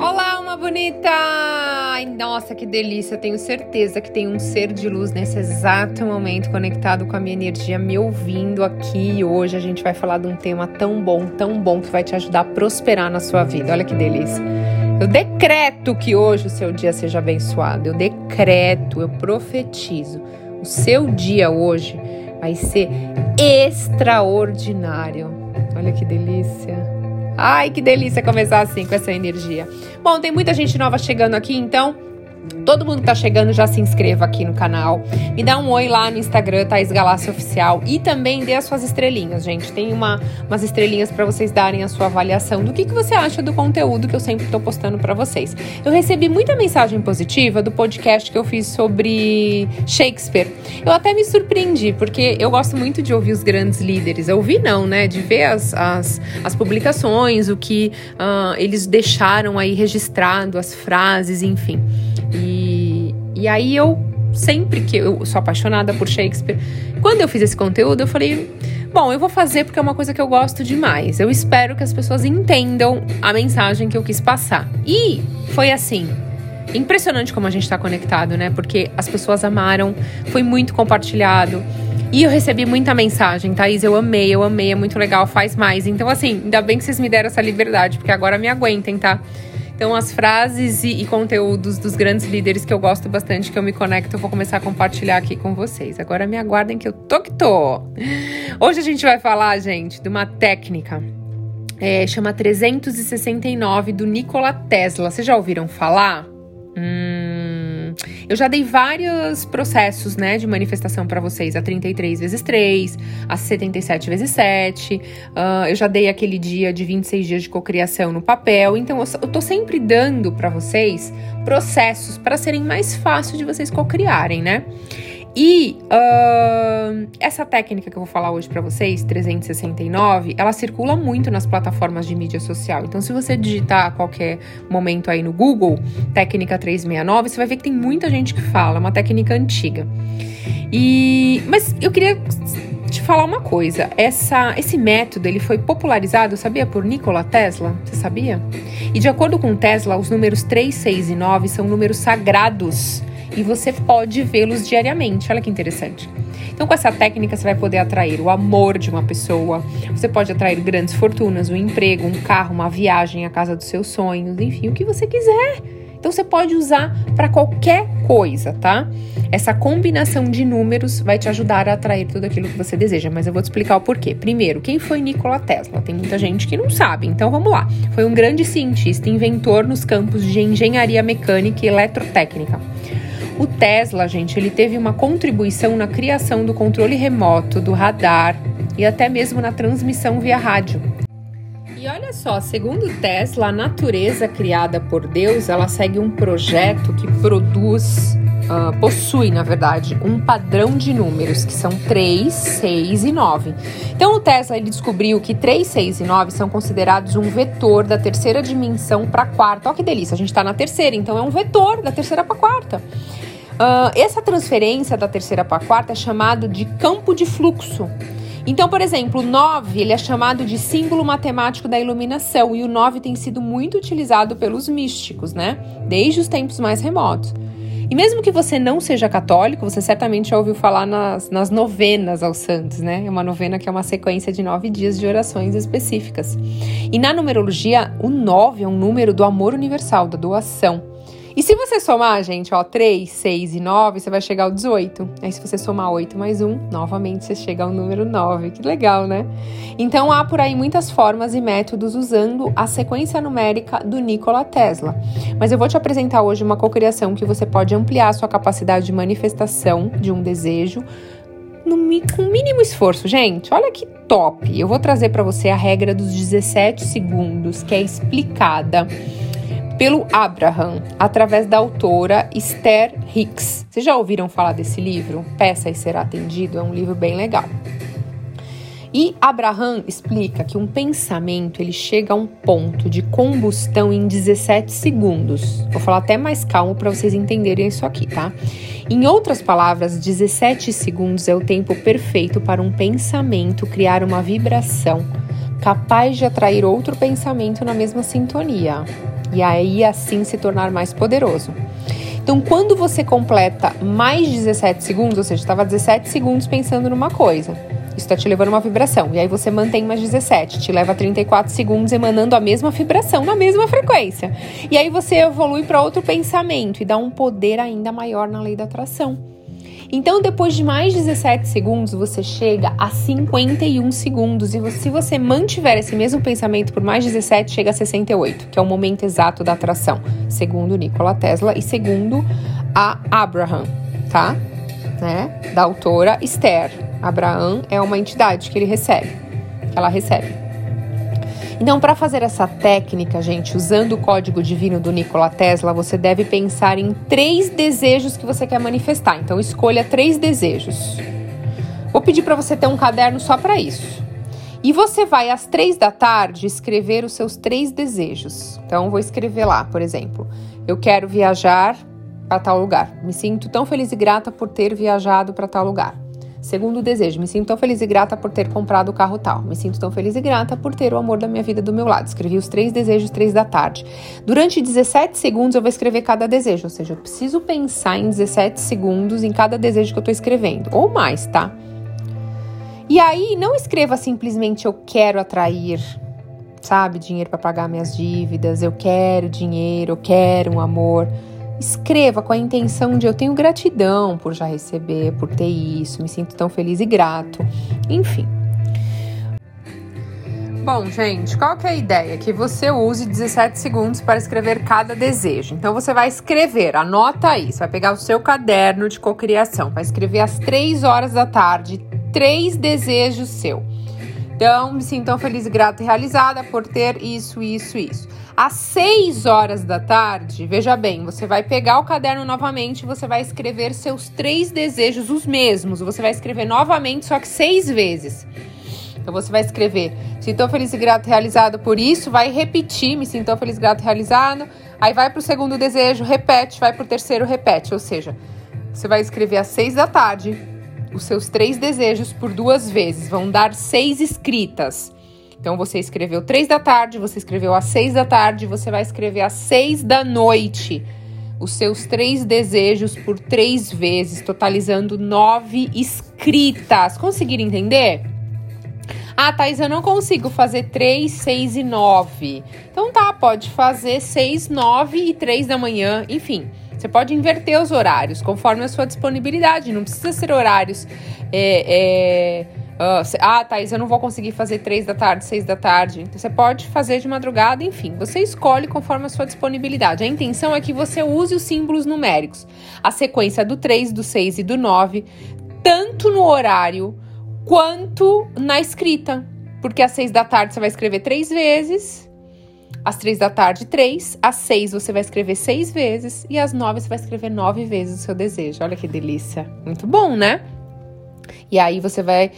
Olá, uma bonita! Ai, nossa, que delícia! Tenho certeza que tem um ser de luz nesse exato momento conectado com a minha energia, me ouvindo aqui. Hoje a gente vai falar de um tema tão bom, tão bom que vai te ajudar a prosperar na sua vida. Olha que delícia! Eu decreto que hoje o seu dia seja abençoado. Eu decreto, eu profetizo. O seu dia hoje vai ser extraordinário. Olha que delícia! Ai, que delícia começar assim com essa energia. Bom, tem muita gente nova chegando aqui, então Todo mundo que tá chegando já se inscreva aqui no canal. Me dá um oi lá no Instagram, Thaís Galácia Oficial. E também dê as suas estrelinhas, gente. Tem uma, umas estrelinhas para vocês darem a sua avaliação do que, que você acha do conteúdo que eu sempre tô postando para vocês. Eu recebi muita mensagem positiva do podcast que eu fiz sobre Shakespeare. Eu até me surpreendi, porque eu gosto muito de ouvir os grandes líderes. Eu ouvi não, né? De ver as, as, as publicações, o que uh, eles deixaram aí registrado, as frases, enfim. E, aí eu, sempre que eu sou apaixonada por Shakespeare, quando eu fiz esse conteúdo, eu falei. Bom, eu vou fazer porque é uma coisa que eu gosto demais. Eu espero que as pessoas entendam a mensagem que eu quis passar. E foi assim. Impressionante como a gente está conectado, né? Porque as pessoas amaram, foi muito compartilhado. E eu recebi muita mensagem, Thaís, eu amei, eu amei, é muito legal, faz mais. Então, assim, ainda bem que vocês me deram essa liberdade, porque agora me aguentem, tá? Então, as frases e, e, conteúdos dos grandes líderes que eu gosto bastante, que eu me conecto, eu vou começar a compartilhar aqui com vocês. Agora me aguardem que eu tô que tô. Hoje a gente vai falar, gente, de uma técnica. É, chama 369 do Nikola Tesla. Vocês já ouviram falar? Hum, eu já dei vários processos, né, de manifestação para vocês, a 33 vezes 3, a 77 vezes 7. Uh, eu já dei aquele dia de 26 dias de cocriação no papel. Então eu, eu tô sempre dando para vocês processos para serem mais fáceis de vocês cocriarem, né? E uh, essa técnica que eu vou falar hoje para vocês, 369, ela circula muito nas plataformas de mídia social. Então, se você digitar a qualquer momento aí no Google, técnica 369, você vai ver que tem muita gente que fala, é uma técnica antiga. E, mas eu queria te falar uma coisa. Essa, esse método ele foi popularizado, sabia, por Nikola Tesla? Você sabia? E de acordo com Tesla, os números 3, 6 e 9 são números sagrados e você pode vê-los diariamente. Olha que interessante. Então, com essa técnica, você vai poder atrair o amor de uma pessoa, você pode atrair grandes fortunas, um emprego, um carro, uma viagem à casa dos seus sonhos, enfim, o que você quiser. Então, você pode usar para qualquer coisa, tá? Essa combinação de números vai te ajudar a atrair tudo aquilo que você deseja, mas eu vou te explicar o porquê. Primeiro, quem foi Nikola Tesla? Tem muita gente que não sabe, então vamos lá. Foi um grande cientista, inventor nos campos de engenharia mecânica e eletrotécnica. O Tesla, gente, ele teve uma contribuição na criação do controle remoto, do radar e até mesmo na transmissão via rádio. E olha só, segundo Tesla, a natureza criada por Deus, ela segue um projeto que produz, uh, possui, na verdade, um padrão de números, que são 3, 6 e 9. Então o Tesla ele descobriu que 3, 6 e 9 são considerados um vetor da terceira dimensão para a quarta. Olha que delícia, a gente está na terceira, então é um vetor da terceira para a quarta. Uh, essa transferência da terceira para a quarta é chamado de campo de fluxo. Então, por exemplo, o 9 ele é chamado de símbolo matemático da iluminação e o 9 tem sido muito utilizado pelos místicos, né? Desde os tempos mais remotos. E mesmo que você não seja católico, você certamente já ouviu falar nas, nas novenas aos santos, né? É uma novena que é uma sequência de nove dias de orações específicas. E na numerologia, o 9 é um número do amor universal, da doação. E se você somar, gente, ó, 3, 6 e 9, você vai chegar ao 18. Aí se você somar 8 mais 1, novamente você chega ao número 9. Que legal, né? Então há por aí muitas formas e métodos usando a sequência numérica do Nikola Tesla. Mas eu vou te apresentar hoje uma cocriação que você pode ampliar a sua capacidade de manifestação de um desejo no, com mínimo esforço, gente. Olha que top! Eu vou trazer para você a regra dos 17 segundos, que é explicada pelo Abraham, através da autora Esther Hicks. Vocês já ouviram falar desse livro? Peça e será atendido, é um livro bem legal. E Abraham explica que um pensamento ele chega a um ponto de combustão em 17 segundos. Vou falar até mais calmo para vocês entenderem isso aqui, tá? Em outras palavras, 17 segundos é o tempo perfeito para um pensamento criar uma vibração capaz de atrair outro pensamento na mesma sintonia. E aí assim se tornar mais poderoso. Então, quando você completa mais 17 segundos, ou seja, estava 17 segundos pensando numa coisa, isso está te levando uma vibração. E aí você mantém mais 17, te leva 34 segundos emanando a mesma vibração, na mesma frequência. E aí você evolui para outro pensamento e dá um poder ainda maior na lei da atração. Então, depois de mais 17 segundos, você chega a 51 segundos. E se você mantiver esse mesmo pensamento por mais 17, chega a 68, que é o momento exato da atração, segundo Nikola Tesla e segundo a Abraham, tá? Né? Da autora Esther. Abraham é uma entidade que ele recebe, que ela recebe. Então, para fazer essa técnica, gente, usando o código divino do Nikola Tesla, você deve pensar em três desejos que você quer manifestar. Então, escolha três desejos. Vou pedir para você ter um caderno só para isso. E você vai às três da tarde escrever os seus três desejos. Então, vou escrever lá, por exemplo, eu quero viajar para tal lugar. Me sinto tão feliz e grata por ter viajado para tal lugar. Segundo desejo, me sinto tão feliz e grata por ter comprado o carro tal. Me sinto tão feliz e grata por ter o amor da minha vida do meu lado. Escrevi os três desejos, três da tarde. Durante 17 segundos eu vou escrever cada desejo, ou seja, eu preciso pensar em 17 segundos em cada desejo que eu estou escrevendo, ou mais, tá? E aí, não escreva simplesmente eu quero atrair, sabe, dinheiro para pagar minhas dívidas, eu quero dinheiro, eu quero um amor. Escreva com a intenção de eu tenho gratidão por já receber, por ter isso, me sinto tão feliz e grato. Enfim. Bom, gente, qual que é a ideia? Que você use 17 segundos para escrever cada desejo. Então você vai escrever, anota aí, você vai pegar o seu caderno de cocriação, vai escrever às 3 horas da tarde três desejos seu. Então, me sinto tão feliz grata e realizada por ter isso, isso, isso. Às 6 horas da tarde, veja bem, você vai pegar o caderno novamente você vai escrever seus três desejos, os mesmos. Você vai escrever novamente, só que seis vezes. Então você vai escrever: me sinto feliz e grato realizado por isso, vai repetir, me sinto feliz e grato realizado. Aí vai para o segundo desejo, repete, vai para o terceiro, repete. Ou seja, você vai escrever às seis da tarde os seus três desejos por duas vezes. Vão dar seis escritas. Então você escreveu três da tarde, você escreveu às seis da tarde, você vai escrever às seis da noite os seus três desejos por três vezes, totalizando nove escritas. Conseguiram entender? Ah, Thais, eu não consigo fazer três, seis e nove. Então tá, pode fazer seis, nove e três da manhã, enfim. Você pode inverter os horários conforme a sua disponibilidade. Não precisa ser horários. É, é, Uh, ah, Thaís, eu não vou conseguir fazer três da tarde, seis da tarde. Então, você pode fazer de madrugada, enfim. Você escolhe conforme a sua disponibilidade. A intenção é que você use os símbolos numéricos, a sequência do 3, do 6 e do 9, tanto no horário quanto na escrita. Porque às seis da tarde você vai escrever três vezes, às três da tarde, três, às seis você vai escrever seis vezes, e às nove você vai escrever nove vezes o seu desejo. Olha que delícia. Muito bom, né? E aí você vai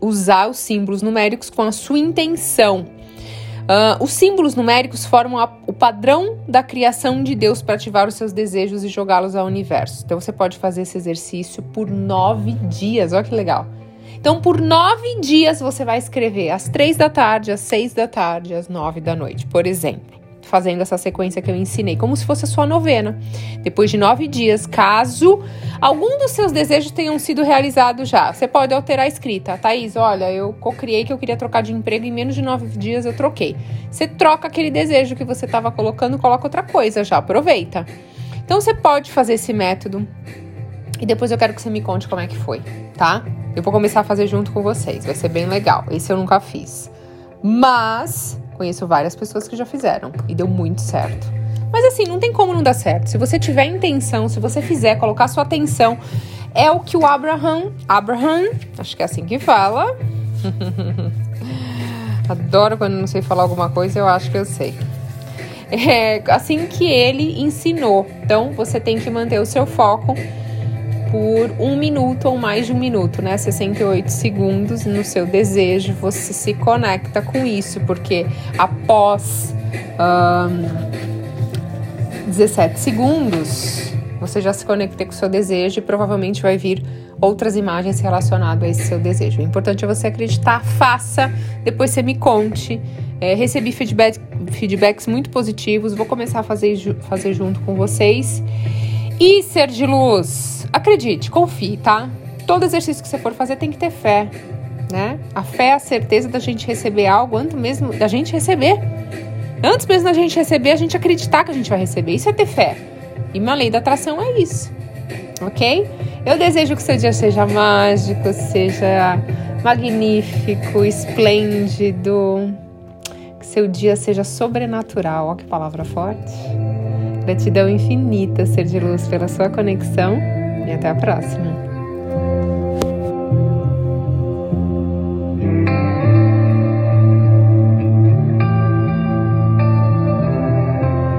usar os símbolos numéricos com a sua intenção. Uh, os símbolos numéricos formam a, o padrão da criação de Deus para ativar os seus desejos e jogá-los ao universo. Então você pode fazer esse exercício por nove dias. Olha que legal. Então, por nove dias você vai escrever às três da tarde, às seis da tarde, às nove da noite, por exemplo fazendo essa sequência que eu ensinei, como se fosse a sua novena. Depois de nove dias, caso algum dos seus desejos tenham sido realizados já, você pode alterar a escrita. Thaís, olha, eu co-criei que eu queria trocar de emprego, em menos de nove dias eu troquei. Você troca aquele desejo que você estava colocando, coloca outra coisa já, aproveita. Então você pode fazer esse método e depois eu quero que você me conte como é que foi, tá? Eu vou começar a fazer junto com vocês, vai ser bem legal. Esse eu nunca fiz. Mas Conheço várias pessoas que já fizeram e deu muito certo. Mas assim, não tem como não dar certo. Se você tiver intenção, se você fizer, colocar sua atenção, é o que o Abraham, Abraham, acho que é assim que fala. Adoro quando não sei falar alguma coisa, eu acho que eu sei. É assim que ele ensinou. Então, você tem que manter o seu foco por um minuto ou mais de um minuto, né? 68 segundos no seu desejo, você se conecta com isso, porque após um, 17 segundos você já se conecta com o seu desejo e provavelmente vai vir outras imagens relacionadas a esse seu desejo. O importante é você acreditar, faça, depois você me conte. É, recebi feedback, feedbacks muito positivos, vou começar a fazer, fazer junto com vocês. E ser de luz, acredite, confie, tá? Todo exercício que você for fazer tem que ter fé, né? A fé é a certeza da gente receber algo antes mesmo da gente receber. Antes mesmo da gente receber, a gente acreditar que a gente vai receber. Isso é ter fé. E uma lei da atração é isso. Ok? Eu desejo que seu dia seja mágico, seja magnífico, esplêndido. Que seu dia seja sobrenatural. Olha que palavra forte. Gratidão infinita, ser de luz, pela sua conexão. E até a próxima.